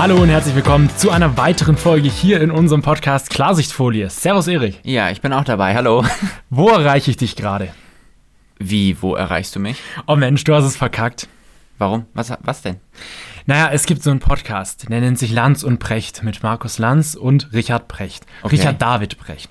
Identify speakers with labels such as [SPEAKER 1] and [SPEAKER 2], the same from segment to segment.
[SPEAKER 1] Hallo und herzlich willkommen zu einer weiteren Folge hier in unserem Podcast Klarsichtfolie. Servus Erik.
[SPEAKER 2] Ja, ich bin auch dabei. Hallo.
[SPEAKER 1] Wo erreiche ich dich gerade?
[SPEAKER 2] Wie, wo erreichst du mich?
[SPEAKER 1] Oh Mensch, du hast es verkackt.
[SPEAKER 2] Warum? Was, was denn?
[SPEAKER 1] Naja, es gibt so einen Podcast, der nennt sich Lanz und Precht mit Markus Lanz und Richard Precht.
[SPEAKER 2] Okay.
[SPEAKER 1] Richard David Precht.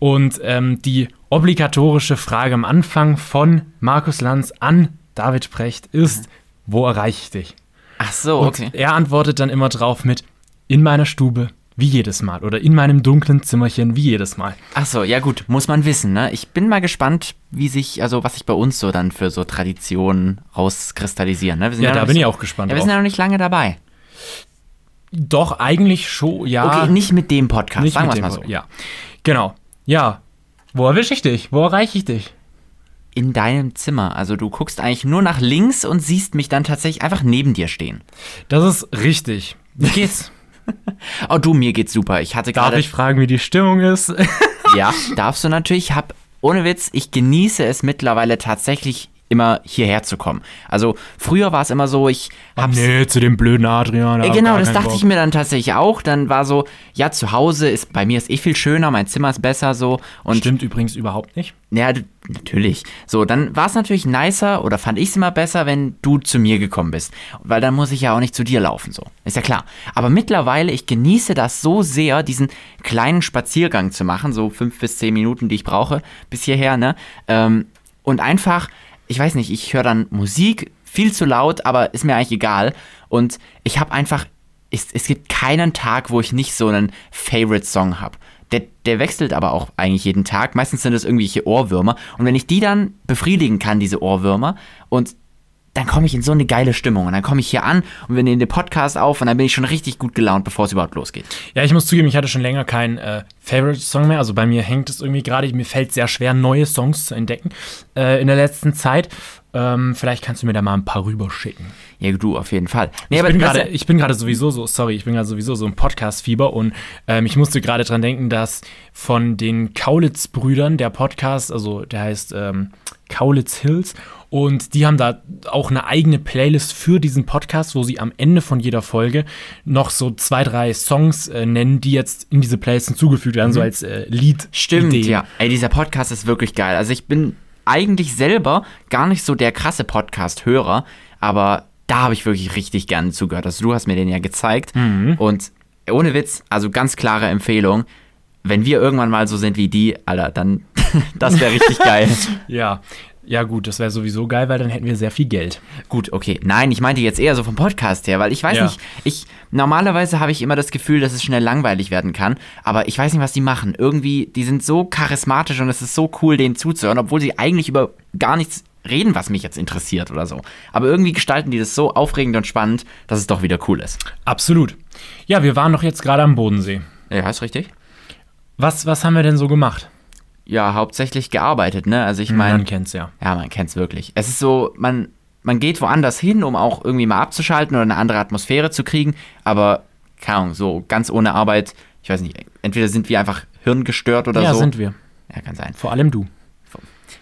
[SPEAKER 1] Und ähm, die obligatorische Frage am Anfang von Markus Lanz an David Precht ist, wo erreiche ich dich?
[SPEAKER 2] Ach so,
[SPEAKER 1] Und
[SPEAKER 2] okay.
[SPEAKER 1] er antwortet dann immer drauf mit in meiner Stube, wie jedes Mal. Oder in meinem dunklen Zimmerchen, wie jedes Mal.
[SPEAKER 2] Ach so, ja gut, muss man wissen, ne? Ich bin mal gespannt, wie sich, also was sich bei uns so dann für so Traditionen rauskristallisieren, ne?
[SPEAKER 1] Ja,
[SPEAKER 2] noch
[SPEAKER 1] da bin
[SPEAKER 2] so,
[SPEAKER 1] ich auch gespannt
[SPEAKER 2] Ja, wir sind ja noch nicht lange dabei.
[SPEAKER 1] Doch, eigentlich schon, ja.
[SPEAKER 2] Okay, nicht mit dem Podcast,
[SPEAKER 1] nicht
[SPEAKER 2] sagen wir mal so.
[SPEAKER 1] Ja, genau. Ja, wo erwische ich dich? Wo erreiche ich dich?
[SPEAKER 2] In deinem Zimmer. Also du guckst eigentlich nur nach links und siehst mich dann tatsächlich einfach neben dir stehen.
[SPEAKER 1] Das ist richtig. Wie geht's?
[SPEAKER 2] Oh du, mir geht's super. Ich hatte
[SPEAKER 1] Darf
[SPEAKER 2] gerade.
[SPEAKER 1] ich fragen, wie die Stimmung ist?
[SPEAKER 2] Ja, darfst du natürlich. Hab, ohne Witz, ich genieße es mittlerweile tatsächlich immer hierher zu kommen. Also früher war es immer so, ich hab's.
[SPEAKER 1] nee, zu dem blöden Adrian.
[SPEAKER 2] Äh, Genau, das dachte ich mir dann tatsächlich auch. Dann war so, ja, zu Hause ist, bei mir ist eh viel schöner, mein Zimmer ist besser so. Und
[SPEAKER 1] Stimmt übrigens überhaupt nicht.
[SPEAKER 2] ja, natürlich. So, dann war es natürlich nicer oder fand ich es immer besser, wenn du zu mir gekommen bist. Weil dann muss ich ja auch nicht zu dir laufen, so. Ist ja klar. Aber mittlerweile, ich genieße das so sehr, diesen kleinen Spaziergang zu machen, so fünf bis zehn Minuten, die ich brauche, bis hierher, ne? Ähm, und einfach, ich weiß nicht, ich höre dann Musik, viel zu laut, aber ist mir eigentlich egal. Und ich habe einfach, es, es gibt keinen Tag, wo ich nicht so einen Favorite-Song habe. Der, der wechselt aber auch eigentlich jeden Tag. Meistens sind es irgendwelche Ohrwürmer. Und wenn ich die dann befriedigen kann, diese Ohrwürmer, und dann komme ich in so eine geile Stimmung. Und dann komme ich hier an und wir nehmen den Podcast auf und dann bin ich schon richtig gut gelaunt, bevor es überhaupt losgeht.
[SPEAKER 1] Ja, ich muss zugeben, ich hatte schon länger keinen äh, Favorite-Song mehr. Also bei mir hängt es irgendwie gerade, mir fällt sehr schwer, neue Songs zu entdecken äh, in der letzten Zeit. Ähm, vielleicht kannst du mir da mal ein paar rüberschicken.
[SPEAKER 2] Ja, du, auf jeden Fall. Nee,
[SPEAKER 1] Ich bin gerade,
[SPEAKER 2] du-
[SPEAKER 1] ich bin gerade sowieso so, sorry, ich bin gerade sowieso so im Podcast-Fieber und ähm, ich musste gerade dran denken, dass von den Kaulitz-Brüdern der Podcast, also der heißt ähm, Kaulitz Hills und die haben da auch eine eigene Playlist für diesen Podcast, wo sie am Ende von jeder Folge noch so zwei, drei Songs äh, nennen, die jetzt in diese Playlist hinzugefügt werden, so als äh, Lied.
[SPEAKER 2] Mhm. Stimmt,
[SPEAKER 1] Ideen.
[SPEAKER 2] ja. Ey, dieser Podcast ist wirklich geil. Also ich bin eigentlich selber gar nicht so der krasse Podcast-Hörer, aber da habe ich wirklich richtig gerne zugehört. Also du hast mir den ja gezeigt und ohne Witz, also ganz klare Empfehlung. Wenn wir irgendwann mal so sind wie die, Alter, dann das wäre richtig geil.
[SPEAKER 1] Ja, ja gut, das wäre sowieso geil, weil dann hätten wir sehr viel Geld.
[SPEAKER 2] Gut, okay. Nein, ich meinte jetzt eher so vom Podcast her, weil ich weiß
[SPEAKER 1] Ja.
[SPEAKER 2] nicht, ich normalerweise habe ich immer das Gefühl, dass es schnell langweilig werden kann, aber ich weiß nicht, was die machen. Irgendwie, die sind so charismatisch und es ist so cool, denen zuzuhören, obwohl sie eigentlich über gar nichts reden, was mich jetzt interessiert oder so. Aber irgendwie gestalten die das so aufregend und spannend, dass es doch wieder cool ist.
[SPEAKER 1] Absolut. Ja, wir waren doch jetzt gerade am Bodensee.
[SPEAKER 2] Ja, ist richtig.
[SPEAKER 1] Was, was haben wir denn so gemacht?
[SPEAKER 2] Ja, hauptsächlich gearbeitet, ne? Also ich
[SPEAKER 1] Man
[SPEAKER 2] meine,
[SPEAKER 1] kennt's ja.
[SPEAKER 2] Ja, man kennt's wirklich. Es ist so, man, man geht woanders hin, um auch irgendwie mal abzuschalten oder eine andere Atmosphäre zu kriegen, aber keine Ahnung, so ganz ohne Arbeit, ich weiß nicht, entweder sind wir einfach hirngestört oder
[SPEAKER 1] ja,
[SPEAKER 2] so.
[SPEAKER 1] sind wir.
[SPEAKER 2] Ja, kann sein.
[SPEAKER 1] Vor allem du.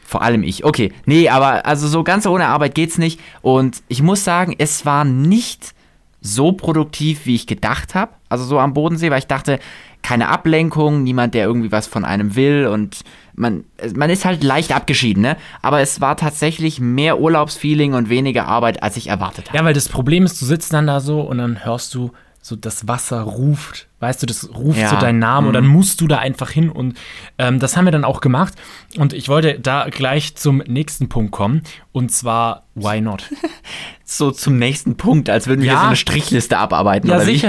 [SPEAKER 2] Vor allem ich. Okay, nee, aber also so ganz ohne Arbeit geht's nicht und ich muss sagen, es war nicht so produktiv, wie ich gedacht habe. Also so am Bodensee, weil ich dachte, keine Ablenkung, niemand, der irgendwie was von einem will und man, man ist halt leicht abgeschieden, ne? Aber es war tatsächlich mehr Urlaubsfeeling und weniger Arbeit, als ich erwartet habe.
[SPEAKER 1] Ja, weil das Problem ist, du sitzt dann da so und dann hörst du so, das Wasser ruft. Weißt du, das ruft
[SPEAKER 2] Ja.
[SPEAKER 1] so deinen Namen und
[SPEAKER 2] Mhm.
[SPEAKER 1] dann musst du da einfach hin. Und ähm, das haben wir dann auch gemacht. Und ich wollte da gleich zum nächsten Punkt kommen. Und zwar, why not?
[SPEAKER 2] So zum nächsten Punkt, als würden wir
[SPEAKER 1] Ja.
[SPEAKER 2] so eine Strichliste abarbeiten.
[SPEAKER 1] ja,
[SPEAKER 2] oder wie?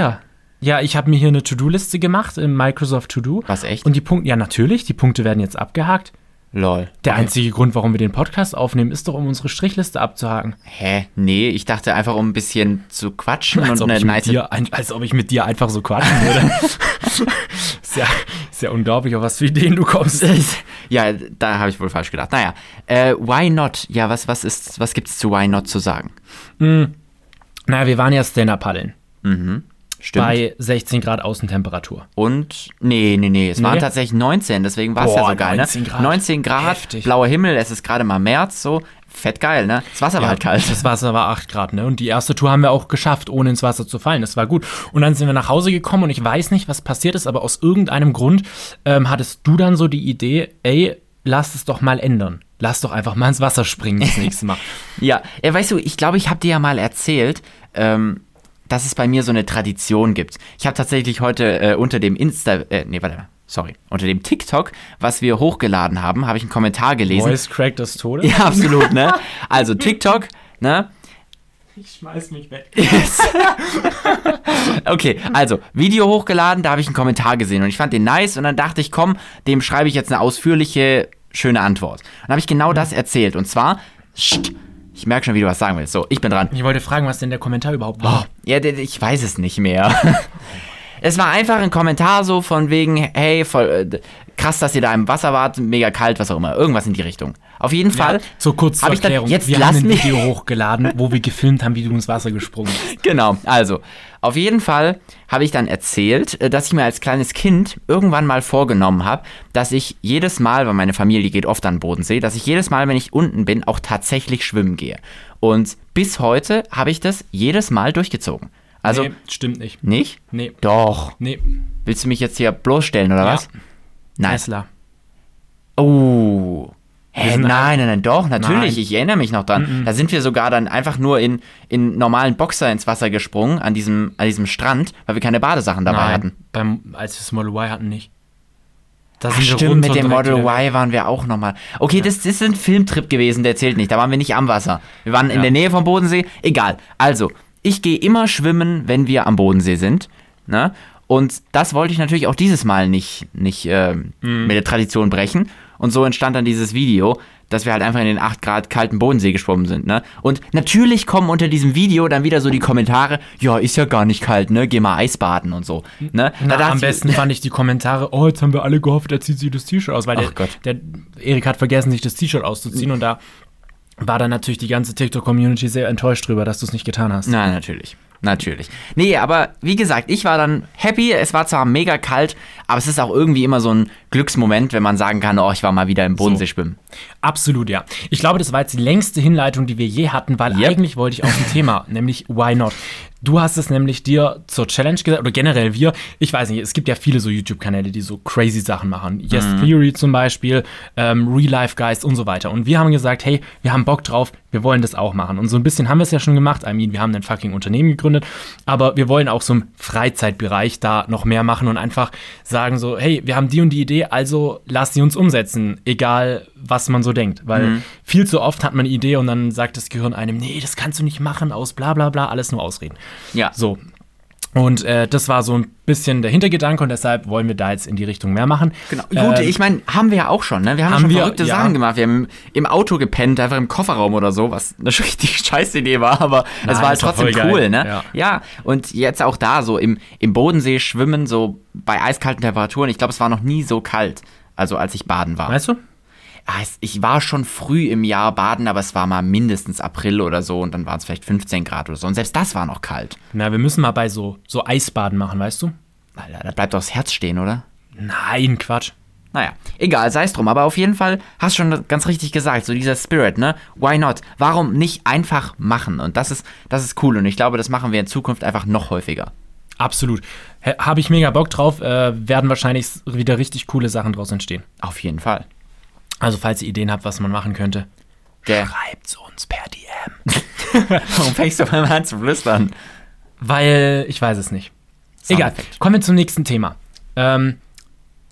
[SPEAKER 1] Ja, ich habe mir hier eine To-Do-Liste gemacht im Microsoft To-Do.
[SPEAKER 2] Was, echt?
[SPEAKER 1] Und die Punkte, ja, natürlich, die Punkte werden jetzt abgehakt.
[SPEAKER 2] Lol.
[SPEAKER 1] Der
[SPEAKER 2] Okay.
[SPEAKER 1] einzige Grund, warum wir den Podcast aufnehmen, ist doch, um unsere Strichliste abzuhaken.
[SPEAKER 2] Hä? Nee, ich dachte einfach, um ein bisschen zu quatschen
[SPEAKER 1] Als
[SPEAKER 2] und eine nice
[SPEAKER 1] dir, als ob ich mit dir einfach so quatschen würde. ist, ja, ist ja unglaublich, auf was für Ideen du kommst.
[SPEAKER 2] Ja, da habe ich wohl falsch gedacht. Naja, äh, why not? Ja, was, was, ist, was gibt's zu why not zu sagen?
[SPEAKER 1] Naja, wir waren ja Stand-Up-Paddeln.
[SPEAKER 2] Stimmt.
[SPEAKER 1] Bei 16 Grad Außentemperatur.
[SPEAKER 2] Und, nee, nee, nee, es
[SPEAKER 1] Nee?
[SPEAKER 2] waren tatsächlich 19, deswegen war es ja so geil,
[SPEAKER 1] 19
[SPEAKER 2] ne?
[SPEAKER 1] Grad.
[SPEAKER 2] 19 Grad,
[SPEAKER 1] Heftig.
[SPEAKER 2] blauer Himmel, es ist gerade mal März, so. fett geil, ne? Das Wasser war halt kalt.
[SPEAKER 1] Das Wasser war 8 Grad, ne? Und die erste Tour haben wir auch geschafft, ohne ins Wasser zu fallen. Das war gut. Und dann sind wir nach Hause gekommen und ich weiß nicht, was passiert ist, aber aus irgendeinem Grund ähm, hattest du dann so die Idee, ey, lass es doch mal ändern. Lass doch einfach mal ins Wasser springen das nächste Mal.
[SPEAKER 2] Ja, ja weißt du, ich glaube, ich habe dir ja mal erzählt, ähm, dass es bei mir so eine Tradition gibt. Ich habe tatsächlich heute äh, unter dem Insta, äh, nee, warte mal, sorry, unter dem TikTok, was wir hochgeladen haben, habe ich einen Kommentar gelesen.
[SPEAKER 1] Voice Crack des Todes?
[SPEAKER 2] Ja, absolut, ne? Also TikTok, ne?
[SPEAKER 1] Ich schmeiß mich weg.
[SPEAKER 2] Yes. okay, also Video hochgeladen, da habe ich einen Kommentar gesehen und ich fand den nice und dann dachte ich, komm, dem schreibe ich jetzt eine ausführliche, schöne Antwort. Und dann habe ich genau das erzählt und zwar, Scht, ich merke schon, wie du was sagen willst. So, ich bin dran.
[SPEAKER 1] Ich wollte fragen, was denn der Kommentar überhaupt war.
[SPEAKER 2] Oh, ja, ich weiß es nicht mehr. es war einfach ein Kommentar so von wegen, hey, voll, äh, krass, dass ihr da im Wasser wart, mega kalt, was auch immer. Irgendwas in die Richtung. Auf jeden Fall.
[SPEAKER 1] Ja, so kurz zur
[SPEAKER 2] ich dann-
[SPEAKER 1] Erklärung.
[SPEAKER 2] jetzt
[SPEAKER 1] wir
[SPEAKER 2] lass
[SPEAKER 1] haben ein
[SPEAKER 2] mich-
[SPEAKER 1] Video hochgeladen, wo wir gefilmt haben, wie du ins Wasser gesprungen bist.
[SPEAKER 2] Genau, also auf jeden Fall habe ich dann erzählt, äh, dass ich mir als kleines Kind irgendwann mal vorgenommen habe, dass ich jedes Mal, weil meine Familie geht oft an den Bodensee, dass ich jedes Mal, wenn ich unten bin, auch tatsächlich schwimmen gehe. Und bis heute habe ich das jedes Mal durchgezogen. Also
[SPEAKER 1] nee, stimmt nicht.
[SPEAKER 2] nicht?
[SPEAKER 1] Nee,
[SPEAKER 2] Doch.
[SPEAKER 1] nee.
[SPEAKER 2] Willst du mich jetzt hier bloßstellen oder
[SPEAKER 1] Ja.
[SPEAKER 2] was? Nein.
[SPEAKER 1] Tesla.
[SPEAKER 2] Oh. Hä, nein, nein, nein, doch, natürlich,
[SPEAKER 1] Nein.
[SPEAKER 2] ich erinnere mich noch dran. Da sind wir sogar dann einfach nur in, in normalen Boxer ins Wasser gesprungen, an diesem, an diesem Strand, weil wir keine Badesachen dabei hatten.
[SPEAKER 1] Beim, als wir das Model Y hatten, nicht. Da
[SPEAKER 2] Ach, stimmt, mit dem Model. Y waren wir auch nochmal. Okay, das, das ist ein Filmtrip gewesen, der zählt nicht. Da waren wir nicht am Wasser. Wir waren in
[SPEAKER 1] Ja.
[SPEAKER 2] der Nähe vom Bodensee. Egal. Also, ich gehe immer schwimmen, wenn wir am Bodensee sind. Ne? Und das wollte ich natürlich auch dieses Mal nicht, nicht ähm,
[SPEAKER 1] Mhm.
[SPEAKER 2] mit der Tradition brechen. Und so entstand dann dieses Video, dass wir halt einfach in den 8 Grad kalten Bodensee geschwommen sind. Ne? Und natürlich kommen unter diesem Video dann wieder so die Kommentare, ja, ist ja gar nicht kalt, ne? Geh mal Eisbaden und so. Ne?
[SPEAKER 1] Na,
[SPEAKER 2] dachte
[SPEAKER 1] am besten fand ich die Kommentare, oh, jetzt haben wir alle gehofft, er zieht sich das T-Shirt aus, weil der, der Erik hat vergessen, sich das T-Shirt auszuziehen und da war dann natürlich die ganze TikTok-Community sehr enttäuscht drüber, dass du es nicht getan hast.
[SPEAKER 2] Na, natürlich. Natürlich. Nee, aber wie gesagt, ich war dann happy. Es war zwar mega kalt, aber es ist auch irgendwie immer so ein Glücksmoment, wenn man sagen kann, oh, ich war mal wieder im Bodensee schwimmen.
[SPEAKER 1] Absolut, ja. Ich glaube, das war jetzt die längste Hinleitung, die wir je hatten, weil
[SPEAKER 2] Yep.
[SPEAKER 1] eigentlich wollte ich auf ein Thema, nämlich Why Not. Du hast es nämlich dir zur Challenge gesagt, oder generell wir, ich weiß nicht, es gibt ja viele so YouTube-Kanäle, die so crazy Sachen machen. Yes Theory zum Beispiel, ähm, Real Life Geist und so weiter. Und wir haben gesagt, hey, wir haben Bock drauf, wir wollen das auch machen. Und so ein bisschen haben wir es ja schon gemacht. I mean, wir haben ein fucking Unternehmen gegründet, aber wir wollen auch so im Freizeitbereich da noch mehr machen und einfach sagen so, hey, wir haben die und die Idee, also lass sie uns umsetzen, egal was man so denkt. Weil viel zu oft hat man eine Idee und dann sagt das Gehirn einem, nee, das kannst du nicht machen, aus bla bla bla, alles nur Ausreden.
[SPEAKER 2] Ja.
[SPEAKER 1] So. Und äh, das war so ein bisschen der Hintergedanke und deshalb wollen wir da jetzt in die Richtung mehr machen.
[SPEAKER 2] Genau. Gut,
[SPEAKER 1] Ähm,
[SPEAKER 2] ich meine, haben wir ja auch schon, ne? Wir haben,
[SPEAKER 1] haben
[SPEAKER 2] schon
[SPEAKER 1] wir,
[SPEAKER 2] verrückte
[SPEAKER 1] ja.
[SPEAKER 2] Sachen gemacht. Wir haben im Auto gepennt, einfach im Kofferraum oder so, was eine richtig scheiß Idee war, aber es
[SPEAKER 1] Nein,
[SPEAKER 2] war halt trotzdem
[SPEAKER 1] geil.
[SPEAKER 2] cool, ne?
[SPEAKER 1] Ja.
[SPEAKER 2] ja, und jetzt auch da so im, im Bodensee schwimmen, so bei eiskalten Temperaturen. Ich glaube, es war noch nie so kalt, also als ich baden war.
[SPEAKER 1] Weißt du?
[SPEAKER 2] Ah, ich war schon früh im Jahr baden, aber es war mal mindestens April oder so und dann waren es vielleicht 15 Grad oder so. Und selbst das war noch kalt.
[SPEAKER 1] Na, wir müssen mal bei so, so Eisbaden machen, weißt du?
[SPEAKER 2] Alter, da bleibt doch das Herz stehen, oder?
[SPEAKER 1] Nein, Quatsch.
[SPEAKER 2] Naja, egal, sei es drum. Aber auf jeden Fall hast schon ganz richtig gesagt, so dieser Spirit, ne? Why not? Warum nicht einfach machen? Und das ist, das ist cool. Und ich glaube, das machen wir in Zukunft einfach noch häufiger.
[SPEAKER 1] Absolut. Habe ich mega Bock drauf. Äh, werden wahrscheinlich wieder richtig coole Sachen draus entstehen.
[SPEAKER 2] Auf jeden Fall.
[SPEAKER 1] Also, falls ihr Ideen habt, was man machen könnte,
[SPEAKER 2] Der,
[SPEAKER 1] schreibt's uns per DM.
[SPEAKER 2] warum fängst du auf einmal an zu flüstern?
[SPEAKER 1] Weil ich weiß es nicht. Egal.
[SPEAKER 2] Soundeffekt.
[SPEAKER 1] Kommen wir zum nächsten Thema. Ähm,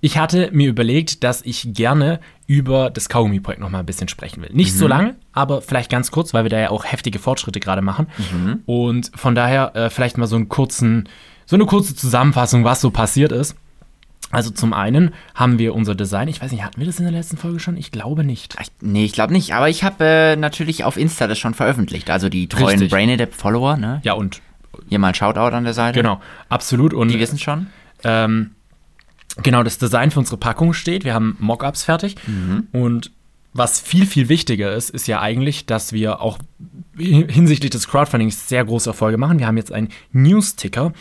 [SPEAKER 1] ich hatte mir überlegt, dass ich gerne über das Kaugummi-Projekt noch mal ein bisschen sprechen will. Nicht so lange, aber vielleicht ganz kurz, weil wir da ja auch heftige Fortschritte gerade machen. Und von daher äh, vielleicht mal so einen kurzen, so eine kurze Zusammenfassung, was so passiert ist. Also zum einen haben wir unser Design. Ich weiß nicht, hatten wir das in der letzten Folge schon? Ich glaube nicht.
[SPEAKER 2] Ich, nee, ich glaube nicht. Aber ich habe äh, natürlich auf Insta das schon veröffentlicht. Also die treuen
[SPEAKER 1] Richtig.
[SPEAKER 2] Brainadapt-Follower, ne?
[SPEAKER 1] Ja, und
[SPEAKER 2] Hier mal ein Shoutout an der Seite.
[SPEAKER 1] genau, absolut. Und
[SPEAKER 2] Die wissen schon.
[SPEAKER 1] ähm, genau das Design für unsere Packung steht. Wir haben Mockups fertig. Und was viel, viel wichtiger ist, ist ja eigentlich, dass wir auch hinsichtlich des Crowdfundings sehr große Erfolge machen. Wir haben jetzt einen News-Ticker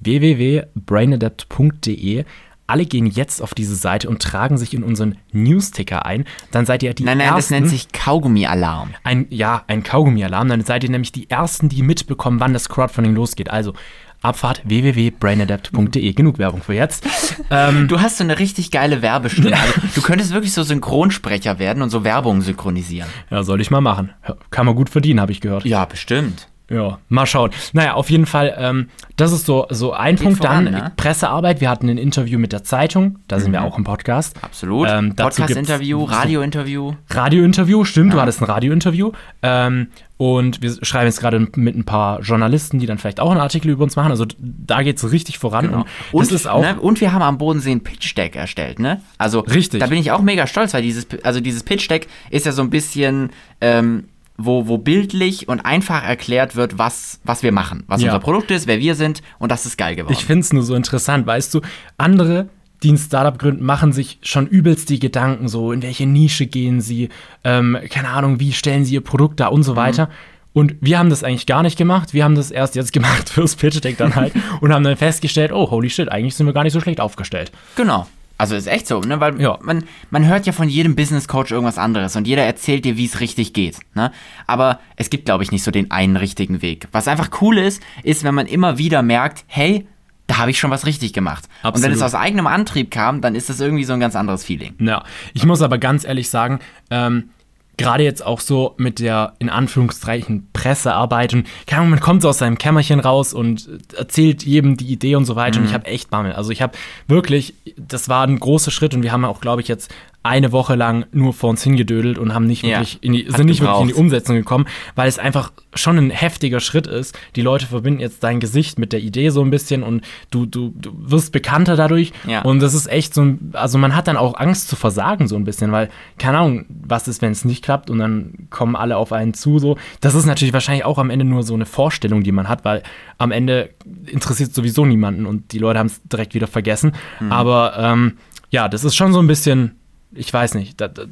[SPEAKER 1] www.brainadapt.de alle gehen jetzt auf diese Seite und tragen sich in unseren Newsticker ein. Dann seid ihr die
[SPEAKER 2] Nein, nein,
[SPEAKER 1] ersten.
[SPEAKER 2] das nennt sich Kaugummi-Alarm.
[SPEAKER 1] ein, ja, ein Kaugummi-Alarm. Dann seid ihr nämlich die ersten, die mitbekommen, wann das Crowdfunding losgeht. Also Abfahrt www.brainadapt.de. Genug Werbung für jetzt. Ähm,
[SPEAKER 2] Du hast so eine richtig geile Werbestimme. Also, du könntest wirklich so Synchronsprecher werden und so Werbung synchronisieren.
[SPEAKER 1] ja, soll ich mal machen. Kann man gut verdienen, habe ich gehört.
[SPEAKER 2] Ja, bestimmt.
[SPEAKER 1] Ja, mal schauen. Naja, auf jeden Fall, ähm, das ist so, so ein Punkt.
[SPEAKER 2] voran,
[SPEAKER 1] Dann
[SPEAKER 2] ne?
[SPEAKER 1] Pressearbeit. Wir hatten ein Interview mit der Zeitung. Da sind wir auch im Podcast.
[SPEAKER 2] Absolut.
[SPEAKER 1] Ähm,
[SPEAKER 2] Podcast-Interview, Radio-Interview.
[SPEAKER 1] Radiointerview, stimmt, du hattest ein Radiointerview. Ähm, und wir schreiben jetzt gerade mit ein paar Journalisten, die dann vielleicht auch einen Artikel über uns machen. Also da geht es richtig voran. Und,
[SPEAKER 2] Und,
[SPEAKER 1] das ist auch.
[SPEAKER 2] ne, und wir haben am Bodensee ein Pitch-Deck erstellt, ne? Also,
[SPEAKER 1] Richtig.
[SPEAKER 2] da bin ich auch mega stolz, weil dieses, also dieses Pitch-Deck ist ja so ein bisschen, ähm, wo, wo bildlich und einfach erklärt wird, was, was wir machen, was
[SPEAKER 1] Ja.
[SPEAKER 2] unser Produkt ist, wer wir sind und das ist geil geworden.
[SPEAKER 1] Ich finde es nur so interessant, weißt du, andere, die ein Startup gründen, machen sich schon übelst die Gedanken, so in welche Nische gehen sie, ähm, keine Ahnung, wie stellen sie ihr Produkt dar und so weiter. Und wir haben das eigentlich gar nicht gemacht. Wir haben das erst jetzt gemacht fürs Pitch Deck dann halt und haben dann festgestellt, oh, holy shit, eigentlich sind wir gar nicht so schlecht aufgestellt.
[SPEAKER 2] Genau. Also ist echt so, ne? Weil
[SPEAKER 1] Ja.
[SPEAKER 2] man, man hört ja von jedem Business Coach irgendwas anderes und jeder erzählt dir, wie es richtig geht. Ne? Aber es gibt, glaube ich, nicht so den einen richtigen Weg. Was einfach cool ist, ist, wenn man immer wieder merkt, hey, da habe ich schon was richtig gemacht. Und wenn
[SPEAKER 1] Absolut.
[SPEAKER 2] es aus eigenem Antrieb kam, dann ist das irgendwie so ein ganz anderes Feeling.
[SPEAKER 1] Ja, ich muss aber ganz ehrlich sagen, ähm, gerade jetzt auch so mit der in Anführungszeichen Pressearbeit und keine Ahnung, man kommt so aus seinem Kämmerchen raus und erzählt jedem die Idee und so weiter und ich habe echt Bammel. Also ich habe wirklich, das war ein großer Schritt und wir haben auch, glaube ich, jetzt eine Woche lang nur vor uns hingedödelt und haben nicht
[SPEAKER 2] Ja,
[SPEAKER 1] wirklich in die, sind nicht wirklich in die. Umsetzung gekommen, weil es einfach schon ein heftiger Schritt ist. Die Leute verbinden jetzt dein Gesicht mit der Idee so ein bisschen und du, du, du wirst bekannter dadurch.
[SPEAKER 2] Ja.
[SPEAKER 1] Und das ist echt so ein, also man hat dann auch Angst zu versagen so ein bisschen, weil, keine Ahnung, was ist, wenn es nicht klappt und dann kommen alle auf einen zu so. Das ist natürlich wahrscheinlich auch am Ende nur so eine Vorstellung, die man hat, weil am Ende interessiert sowieso niemanden und die Leute haben es direkt wieder vergessen. Aber ähm, ja, das ist schon so ein bisschen, ich weiß nicht, da, da,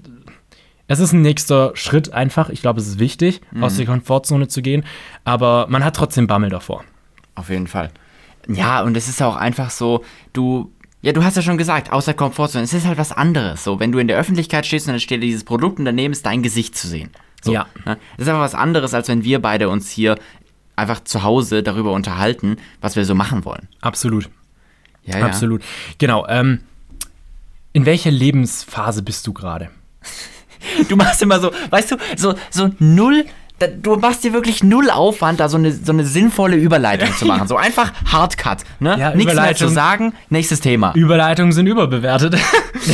[SPEAKER 1] es ist ein nächster Schritt einfach. Ich glaube, es ist wichtig, aus der Komfortzone zu gehen, aber man hat trotzdem Bammel davor.
[SPEAKER 2] Auf jeden Fall. Ja, und es ist auch einfach so, du. Ja, du hast ja schon gesagt, außer Komfortzone, es ist halt was anderes. So, wenn du in der Öffentlichkeit stehst und dann steht dieses Produkt und daneben ist dein Gesicht zu sehen. So,
[SPEAKER 1] Ja.
[SPEAKER 2] Ne? Das ist einfach was anderes, als wenn wir beide uns hier einfach zu Hause darüber unterhalten, was wir so machen wollen.
[SPEAKER 1] Absolut.
[SPEAKER 2] Ja, ja.
[SPEAKER 1] Absolut. Genau. Ähm, in welcher Lebensphase bist du gerade?
[SPEAKER 2] Du machst immer so, weißt du, so, so null. Du machst dir wirklich null Aufwand, da so eine, so eine sinnvolle Überleitung zu machen. So einfach Hardcut. Ne?
[SPEAKER 1] Ja,
[SPEAKER 2] Nichts mehr zu sagen, nächstes Thema.
[SPEAKER 1] Überleitungen sind überbewertet.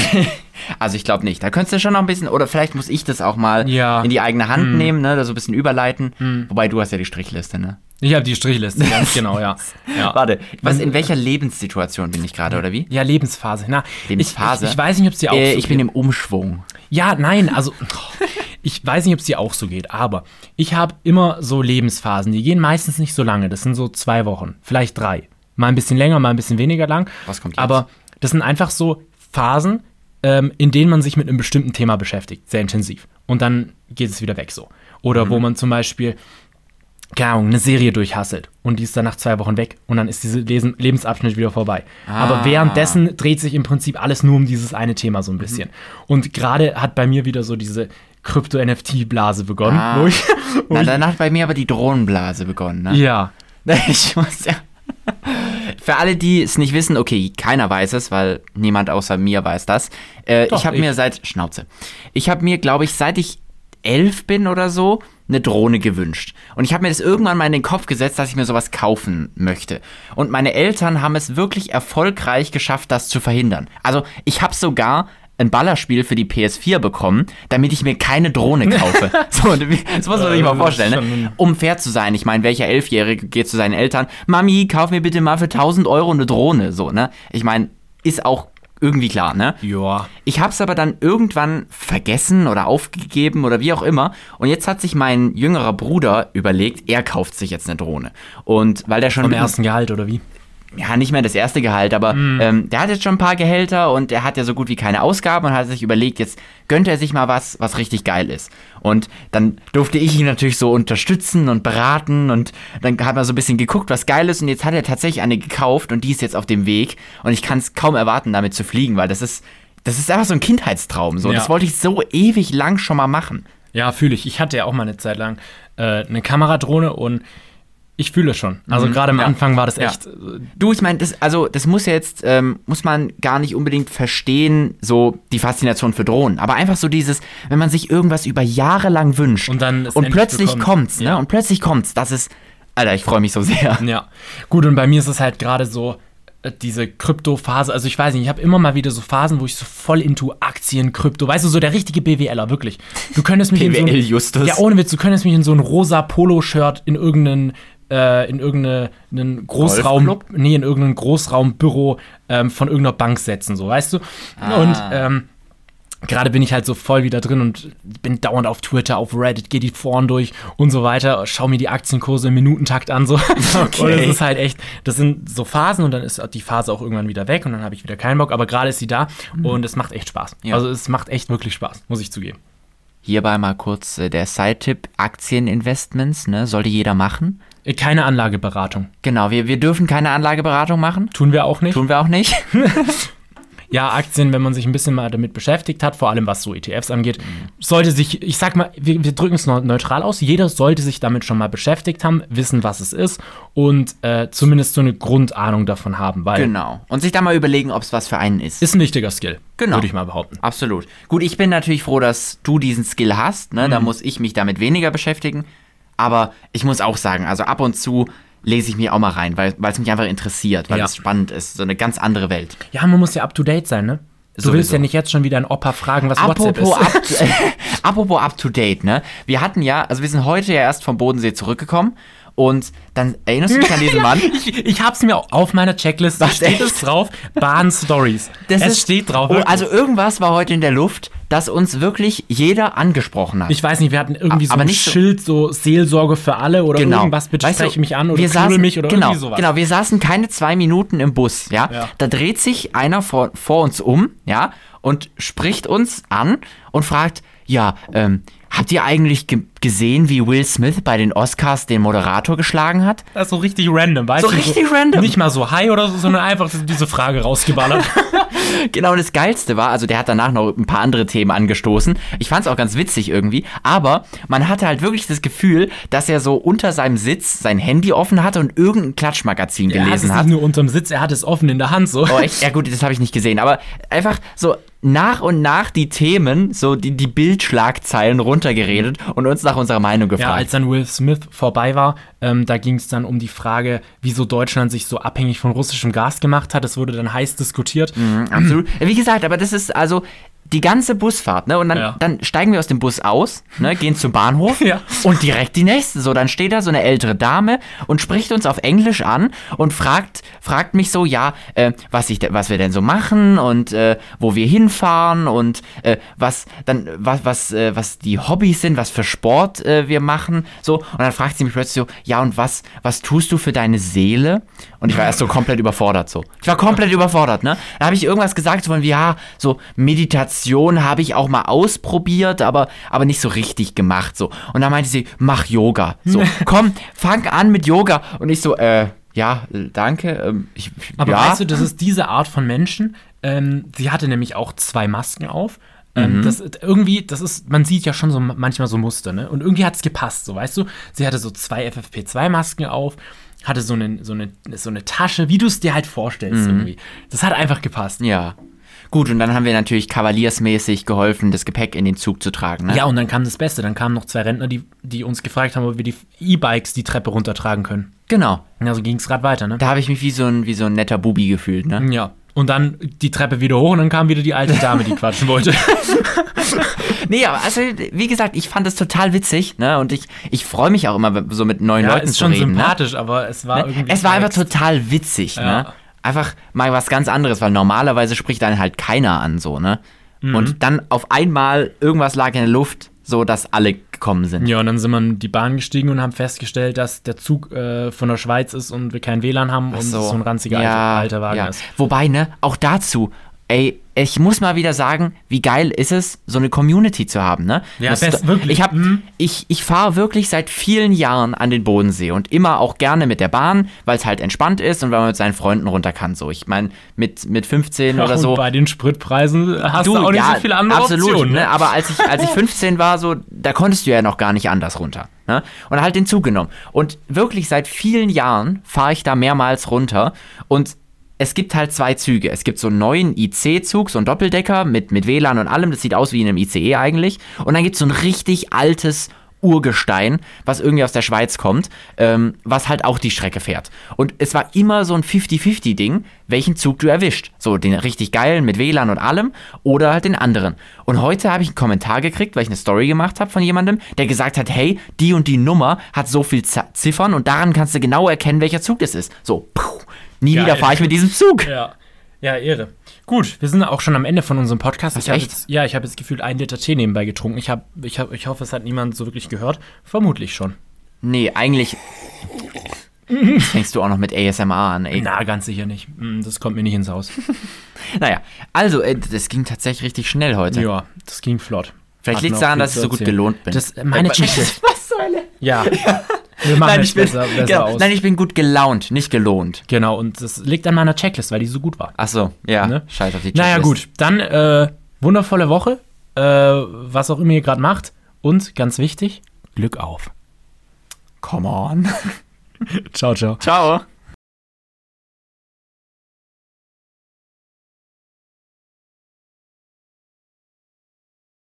[SPEAKER 2] Also ich glaube nicht. Da könntest du schon noch ein bisschen, oder vielleicht muss ich das auch mal
[SPEAKER 1] Ja.
[SPEAKER 2] in die eigene Hand nehmen, ne? Da so ein bisschen überleiten. Wobei du hast ja die Strichliste, ne?
[SPEAKER 1] ich habe die Strichliste, ganz genau, ja. ja.
[SPEAKER 2] Warte, was, in welcher Lebenssituation bin ich gerade, oder wie?
[SPEAKER 1] Ja, Lebensphase. Na,
[SPEAKER 2] Lebensphase?
[SPEAKER 1] Ich, ich, ich weiß nicht, ob es dir auch
[SPEAKER 2] Äh,
[SPEAKER 1] so
[SPEAKER 2] ich bin
[SPEAKER 1] geht.
[SPEAKER 2] im Umschwung.
[SPEAKER 1] Ja, nein, also ich weiß nicht, ob es dir auch so geht, aber ich habe immer so Lebensphasen, die gehen meistens nicht so lange. Das sind so zwei Wochen, vielleicht drei. Mal ein bisschen länger, mal ein bisschen weniger lang.
[SPEAKER 2] Was kommt jetzt?
[SPEAKER 1] Aber das sind einfach so Phasen, ähm, in denen man sich mit einem bestimmten Thema beschäftigt, sehr intensiv. Und dann geht es wieder weg so. Oder
[SPEAKER 2] Mhm.
[SPEAKER 1] wo man zum Beispiel keine Ahnung, eine Serie durchhasselt und die ist dann nach zwei Wochen weg und dann ist dieser Lebensabschnitt wieder vorbei.
[SPEAKER 2] Ah.
[SPEAKER 1] Aber währenddessen dreht sich im Prinzip alles nur um dieses eine Thema
[SPEAKER 2] Mhm.
[SPEAKER 1] so ein bisschen. Und gerade hat bei mir wieder so diese Krypto-NFT-Blase begonnen.
[SPEAKER 2] Ah.
[SPEAKER 1] Wo ich, wo
[SPEAKER 2] Na, dann hat bei mir aber die Drohnenblase begonnen, ne?
[SPEAKER 1] ja,
[SPEAKER 2] Ich muss ja. Für alle, die es nicht wissen, okay, keiner weiß es, weil niemand außer mir weiß das. Äh,
[SPEAKER 1] Doch,
[SPEAKER 2] ich habe mir seit Schnauze. Ich habe mir, glaube ich, seit ich elf bin oder so, eine Drohne gewünscht. Und ich habe mir das irgendwann mal in den Kopf gesetzt, dass ich mir sowas kaufen möchte. Und meine Eltern haben es wirklich erfolgreich geschafft, das zu verhindern. Also ich habe sogar ein Ballerspiel für die PS4 bekommen, damit ich mir keine Drohne kaufe. so, das muss man sich mal vorstellen. Ne? Um fair zu sein, ich meine, welcher Elfjährige geht zu seinen Eltern, Mami, kauf mir bitte mal für 1000 Euro eine Drohne, so, ne? Ich meine, ist auch irgendwie klar, ne?
[SPEAKER 1] ja,
[SPEAKER 2] Ich hab's aber dann irgendwann vergessen oder aufgegeben oder wie auch immer. Und jetzt hat sich mein jüngerer Bruder überlegt, er kauft sich jetzt eine Drohne. Und weil der schon mit-
[SPEAKER 1] ersten Gehalt oder wie?
[SPEAKER 2] Ja, nicht mehr das erste Gehalt, aber
[SPEAKER 1] Mhm.
[SPEAKER 2] ähm, der hat jetzt schon ein paar Gehälter und er hat ja so gut wie keine Ausgaben und hat sich überlegt, jetzt gönnt er sich mal was, was richtig geil ist. Und dann durfte ich ihn natürlich so unterstützen und beraten und dann hat man so ein bisschen geguckt, was geil ist und jetzt hat er tatsächlich eine gekauft und die ist jetzt auf dem Weg und ich kann es kaum erwarten, damit zu fliegen, weil das ist, das ist einfach so ein Kindheitstraum. So.
[SPEAKER 1] Ja.
[SPEAKER 2] Das wollte ich so ewig lang schon mal machen.
[SPEAKER 1] Ja, fühle ich. Ich hatte ja auch mal eine Zeit lang äh, eine Kameradrohne und ich fühle schon. Also gerade am
[SPEAKER 2] Mhm. Ja.
[SPEAKER 1] Anfang war das
[SPEAKER 2] Ja.
[SPEAKER 1] echt. äh,
[SPEAKER 2] Du, ich meine, das, also das muss ja jetzt, ähm, muss man gar nicht unbedingt verstehen, so die Faszination für Drohnen. Aber einfach so dieses, wenn man sich irgendwas über Jahre lang wünscht
[SPEAKER 1] Und dann
[SPEAKER 2] und plötzlich
[SPEAKER 1] bekommt.
[SPEAKER 2] kommt's, ne?
[SPEAKER 1] Ja.
[SPEAKER 2] Und plötzlich kommt's, das ist, Alter, ich freue mich so sehr.
[SPEAKER 1] Ja. Gut, und bei mir ist es halt gerade so äh, diese Krypto-Phase. Also ich weiß nicht, ich habe immer mal wieder so Phasen, wo ich so voll into Aktien, Krypto, weißt du, so der richtige BWLer, wirklich. Du könntest mich in so ein,
[SPEAKER 2] BWL-Justus.
[SPEAKER 1] Ja, ohne Witz, du könntest mich in so ein rosa Polo-Shirt in irgendeinen äh, in irgendeinen Großraum,
[SPEAKER 2] Golfclub?
[SPEAKER 1] nee, in irgendein Großraumbüro ähm, von irgendeiner Bank setzen, so, weißt du? Und ähm, gerade bin ich halt so voll wieder drin und bin dauernd auf Twitter, auf Reddit, gehe die Foren durch und so weiter, schau mir die Aktienkurse im Minutentakt an, so.
[SPEAKER 2] Okay.
[SPEAKER 1] Und es ist halt echt, das sind so Phasen und dann ist die Phase auch irgendwann wieder weg und dann habe ich wieder keinen Bock, aber gerade ist sie da und es macht echt Spaß.
[SPEAKER 2] Ja.
[SPEAKER 1] Also es macht echt wirklich Spaß, muss ich zugeben.
[SPEAKER 2] Hierbei mal kurz äh, der Side-Tipp, Aktieninvestments, ne? Sollte jeder machen.
[SPEAKER 1] Äh, Keine Anlageberatung.
[SPEAKER 2] Genau, wir, wir dürfen keine Anlageberatung machen.
[SPEAKER 1] Tun wir auch nicht.
[SPEAKER 2] Tun wir auch nicht.
[SPEAKER 1] Ja, Aktien, wenn man sich ein bisschen mal damit beschäftigt hat, vor allem was so ETFs angeht, sollte sich, ich sag mal, wir, wir drücken es neu- neutral aus, jeder sollte sich damit schon mal beschäftigt haben, wissen, was es ist und äh, zumindest so eine Grundahnung davon haben, weil
[SPEAKER 2] genau. Und sich da mal überlegen, ob es was für einen ist.
[SPEAKER 1] ist ein wichtiger Skill,
[SPEAKER 2] Genau.
[SPEAKER 1] würde ich mal behaupten.
[SPEAKER 2] Absolut. Gut, ich bin natürlich froh, dass du diesen Skill hast. Ne? Da
[SPEAKER 1] Mhm.
[SPEAKER 2] muss ich mich damit weniger beschäftigen. Aber ich muss auch sagen, also ab und zu lese ich mir auch mal rein, weil es mich einfach interessiert, weil
[SPEAKER 1] Ja.
[SPEAKER 2] es spannend ist. So eine ganz andere Welt.
[SPEAKER 1] Ja, man muss ja up to date sein, ne? Du
[SPEAKER 2] Sowieso.
[SPEAKER 1] willst ja nicht jetzt schon wieder ein Opa fragen, was
[SPEAKER 2] Apropos
[SPEAKER 1] WhatsApp
[SPEAKER 2] up,
[SPEAKER 1] ist.
[SPEAKER 2] apropos up to date, ne? Wir hatten ja, also wir sind heute ja erst vom Bodensee zurückgekommen und dann erinnerst du dich an diesen Mann?
[SPEAKER 1] Ich, ich hab's mir auf meiner Checkliste,
[SPEAKER 2] Was,
[SPEAKER 1] steht
[SPEAKER 2] echt?
[SPEAKER 1] es drauf, Bahn-Stories.
[SPEAKER 2] Das
[SPEAKER 1] Es
[SPEAKER 2] ist-
[SPEAKER 1] steht drauf.
[SPEAKER 2] Oh, also irgendwas war heute in der Luft, das uns wirklich jeder angesprochen hat.
[SPEAKER 1] Ich weiß nicht, wir hatten irgendwie so ein Schild, so Seelsorge für alle oder
[SPEAKER 2] genau.
[SPEAKER 1] irgendwas, bitte
[SPEAKER 2] Weißt du,
[SPEAKER 1] spreche mich an oder
[SPEAKER 2] saßen,
[SPEAKER 1] mich oder
[SPEAKER 2] genau,
[SPEAKER 1] irgendwie sowas.
[SPEAKER 2] Genau, wir saßen keine zwei Minuten im Bus, ja?
[SPEAKER 1] Ja.
[SPEAKER 2] Da dreht sich einer vor, vor uns um, ja, und spricht uns an und fragt, ja, ähm, habt ihr eigentlich ge gesehen, wie Will Smith bei den Oscars den Moderator geschlagen hat?
[SPEAKER 1] Das ist so richtig random, weißt
[SPEAKER 2] So
[SPEAKER 1] du?
[SPEAKER 2] richtig random.
[SPEAKER 1] Nicht mal so hi oder so, sondern einfach diese Frage rausgeballert.
[SPEAKER 2] Genau, und das Geilste war, also der hat danach noch ein paar andere Themen angestoßen. Ich fand es auch ganz witzig irgendwie, aber man hatte halt wirklich das Gefühl, dass er so unter seinem Sitz sein Handy offen hatte und irgendein Klatschmagazin
[SPEAKER 1] er hat es
[SPEAKER 2] gelesen hat.
[SPEAKER 1] nicht nur unterm Sitz, er hat es offen in der Hand so.
[SPEAKER 2] Oh, echt? Ja gut, das habe ich nicht gesehen. Aber einfach so nach und nach die Themen, so die, die Bildschlagzeilen runtergeredet und uns nach unserer Meinung
[SPEAKER 1] Ja,
[SPEAKER 2] gefragt.
[SPEAKER 1] als dann Will Smith vorbei war, ähm, da ging es dann um die Frage, wieso Deutschland sich so abhängig von russischem Gas gemacht hat. Das wurde dann heiß diskutiert.
[SPEAKER 2] Absolut. Wie gesagt, aber das ist also die ganze Busfahrt, ne? Und dann,
[SPEAKER 1] Ja.
[SPEAKER 2] dann steigen wir aus dem Bus aus, ne? Gehen zum Bahnhof
[SPEAKER 1] Ja.
[SPEAKER 2] und direkt die nächste. So, dann steht da so eine ältere Dame und spricht uns auf Englisch an und fragt, fragt mich so, ja, äh, was, ich, was wir denn so machen und äh, wo wir hinfahren und äh, was dann, was, was, äh, was die Hobbys sind, was für Sport äh, wir machen. So, und dann fragt sie mich plötzlich so, ja, und was, was tust du für deine Seele? Und ich war erst so komplett überfordert so. Ich war komplett überfordert, ne? Da habe ich irgendwas gesagt, so von wie, ja, so Meditation habe ich auch mal ausprobiert, aber, aber nicht so richtig gemacht, so. Und dann meinte sie, mach Yoga. So, komm, fang an mit Yoga. Und ich so, äh, ja, danke. Ähm, ich,
[SPEAKER 1] Aber
[SPEAKER 2] ja.
[SPEAKER 1] weißt du, das ist diese Art von Menschen. Ähm, sie hatte nämlich auch zwei Masken auf. Ähm,
[SPEAKER 2] Mhm.
[SPEAKER 1] das irgendwie, das ist, man sieht ja schon so manchmal so Muster, ne? Und irgendwie hat es gepasst, so weißt du. Sie hatte so zwei FFP2-Masken auf, hatte so eine, so eine, so eine Tasche, wie du es dir halt vorstellst irgendwie. Das hat einfach gepasst.
[SPEAKER 2] Mhm. Ja. Gut, und dann haben wir natürlich kavaliersmäßig geholfen, das Gepäck in den Zug zu tragen, ne?
[SPEAKER 1] Ja, und dann kam das Beste. Dann kamen noch zwei Rentner, die, die uns gefragt haben, ob wir die E-Bikes die Treppe runtertragen können.
[SPEAKER 2] Genau.
[SPEAKER 1] Ja, so ging es gerade weiter, ne?
[SPEAKER 2] Da habe ich mich wie so ein, wie so ein netter Bubi gefühlt, ne?
[SPEAKER 1] Ja. Und dann die Treppe wieder hoch und dann kam wieder die alte Dame, die quatschen wollte.
[SPEAKER 2] Nee, aber also, wie gesagt, ich fand es total witzig, ne? Und ich, ich freue mich auch immer, so mit neuen
[SPEAKER 1] ja,
[SPEAKER 2] Leuten
[SPEAKER 1] ist
[SPEAKER 2] zu
[SPEAKER 1] schon
[SPEAKER 2] reden. Ne?
[SPEAKER 1] sympathisch, aber es war irgendwie.
[SPEAKER 2] Es war einfach total witzig,
[SPEAKER 1] Ja.
[SPEAKER 2] ne? Einfach mal was ganz anderes, weil normalerweise spricht einen halt keiner an, so, ne?
[SPEAKER 1] Mhm.
[SPEAKER 2] Und dann auf einmal irgendwas lag in der Luft, so dass alle gekommen sind.
[SPEAKER 1] Ja, und dann sind wir in die Bahn gestiegen und haben festgestellt, dass der Zug äh, von der Schweiz ist und wir kein WLAN haben und es so ein ranziger
[SPEAKER 2] ja,
[SPEAKER 1] alter, alter Wagen
[SPEAKER 2] ja.
[SPEAKER 1] ist.
[SPEAKER 2] Wobei, ne, auch dazu, ey, ich muss mal wieder sagen, wie geil ist es, so eine Community zu haben, ne?
[SPEAKER 1] Ja,
[SPEAKER 2] Das-
[SPEAKER 1] best- wirklich.
[SPEAKER 2] Ich, hab,
[SPEAKER 1] Mhm.
[SPEAKER 2] ich, ich fahre wirklich seit vielen Jahren an den Bodensee und immer auch gerne mit der Bahn, weil es halt entspannt ist und weil man mit seinen Freunden runter kann. So, ich meine, mit, mit 15 oder
[SPEAKER 1] und
[SPEAKER 2] so.
[SPEAKER 1] bei den Spritpreisen hast du, auch nicht so viele andere
[SPEAKER 2] absolut,
[SPEAKER 1] Optionen.
[SPEAKER 2] Ne? Aber als ich, als ich 15 war, so, da konntest du ja noch gar nicht anders runter. Ne? Und halt den Zug genommen. Und wirklich seit vielen Jahren fahre ich da mehrmals runter und es gibt halt zwei Züge. Es gibt so einen neuen IC-Zug, so einen Doppeldecker mit, mit WLAN und allem. Das sieht aus wie in einem ICE eigentlich. Und dann gibt es so ein richtig altes Urgestein, was irgendwie aus der Schweiz kommt, ähm, was halt auch die Strecke fährt. Und es war immer so ein 50-50-Ding, welchen Zug du erwischt. So den richtig geilen mit WLAN und allem oder halt den anderen. Und heute habe ich einen Kommentar gekriegt, weil ich eine Story gemacht habe von jemandem, der gesagt hat, hey, die und die Nummer hat so viel Z Ziffern und daran kannst du genau erkennen, welcher Zug das ist. So, puh, nie
[SPEAKER 1] Geil.
[SPEAKER 2] wieder fahre ich mit diesem Zug.
[SPEAKER 1] Ja. Ja, Ehre. Gut, wir sind auch schon am Ende von unserem Podcast. Ich
[SPEAKER 2] echt?
[SPEAKER 1] Jetzt, ja, ich habe jetzt gefühlt einen Liter Tee nebenbei getrunken. Ich, hab, ich, hab, ich hoffe, es hat niemand so wirklich gehört. Vermutlich schon.
[SPEAKER 2] Nee, eigentlich Jetzt fängst du auch noch mit ASMR an, ey.
[SPEAKER 1] Na, ganz sicher nicht. Mm, Das kommt mir nicht ins Haus.
[SPEAKER 2] Naja, also, äh, das ging tatsächlich richtig schnell heute.
[SPEAKER 1] ja, das ging flott.
[SPEAKER 2] Vielleicht liegt es daran, dass ich so gut
[SPEAKER 1] erzählen.
[SPEAKER 2] gelohnt bin.
[SPEAKER 1] Das, äh, meine
[SPEAKER 2] Äh,
[SPEAKER 1] Checklist.
[SPEAKER 2] Was zur Hölle?
[SPEAKER 1] Ja. Wir machen
[SPEAKER 2] Nein, ich bin,
[SPEAKER 1] besser, besser
[SPEAKER 2] genau,
[SPEAKER 1] aus.
[SPEAKER 2] nein, ich bin gut gelaunt, nicht gelohnt.
[SPEAKER 1] genau, und das liegt an meiner Checklist, weil die so gut war.
[SPEAKER 2] Ach so, ja,
[SPEAKER 1] Ne?
[SPEAKER 2] scheiß auf die
[SPEAKER 1] Naja,
[SPEAKER 2] Checklist.
[SPEAKER 1] gut. Dann äh, wundervolle Woche. Äh, was auch immer ihr gerade macht. Und ganz wichtig, Glück auf.
[SPEAKER 2] Come on.
[SPEAKER 1] Ciao, ciao.
[SPEAKER 2] Ciao.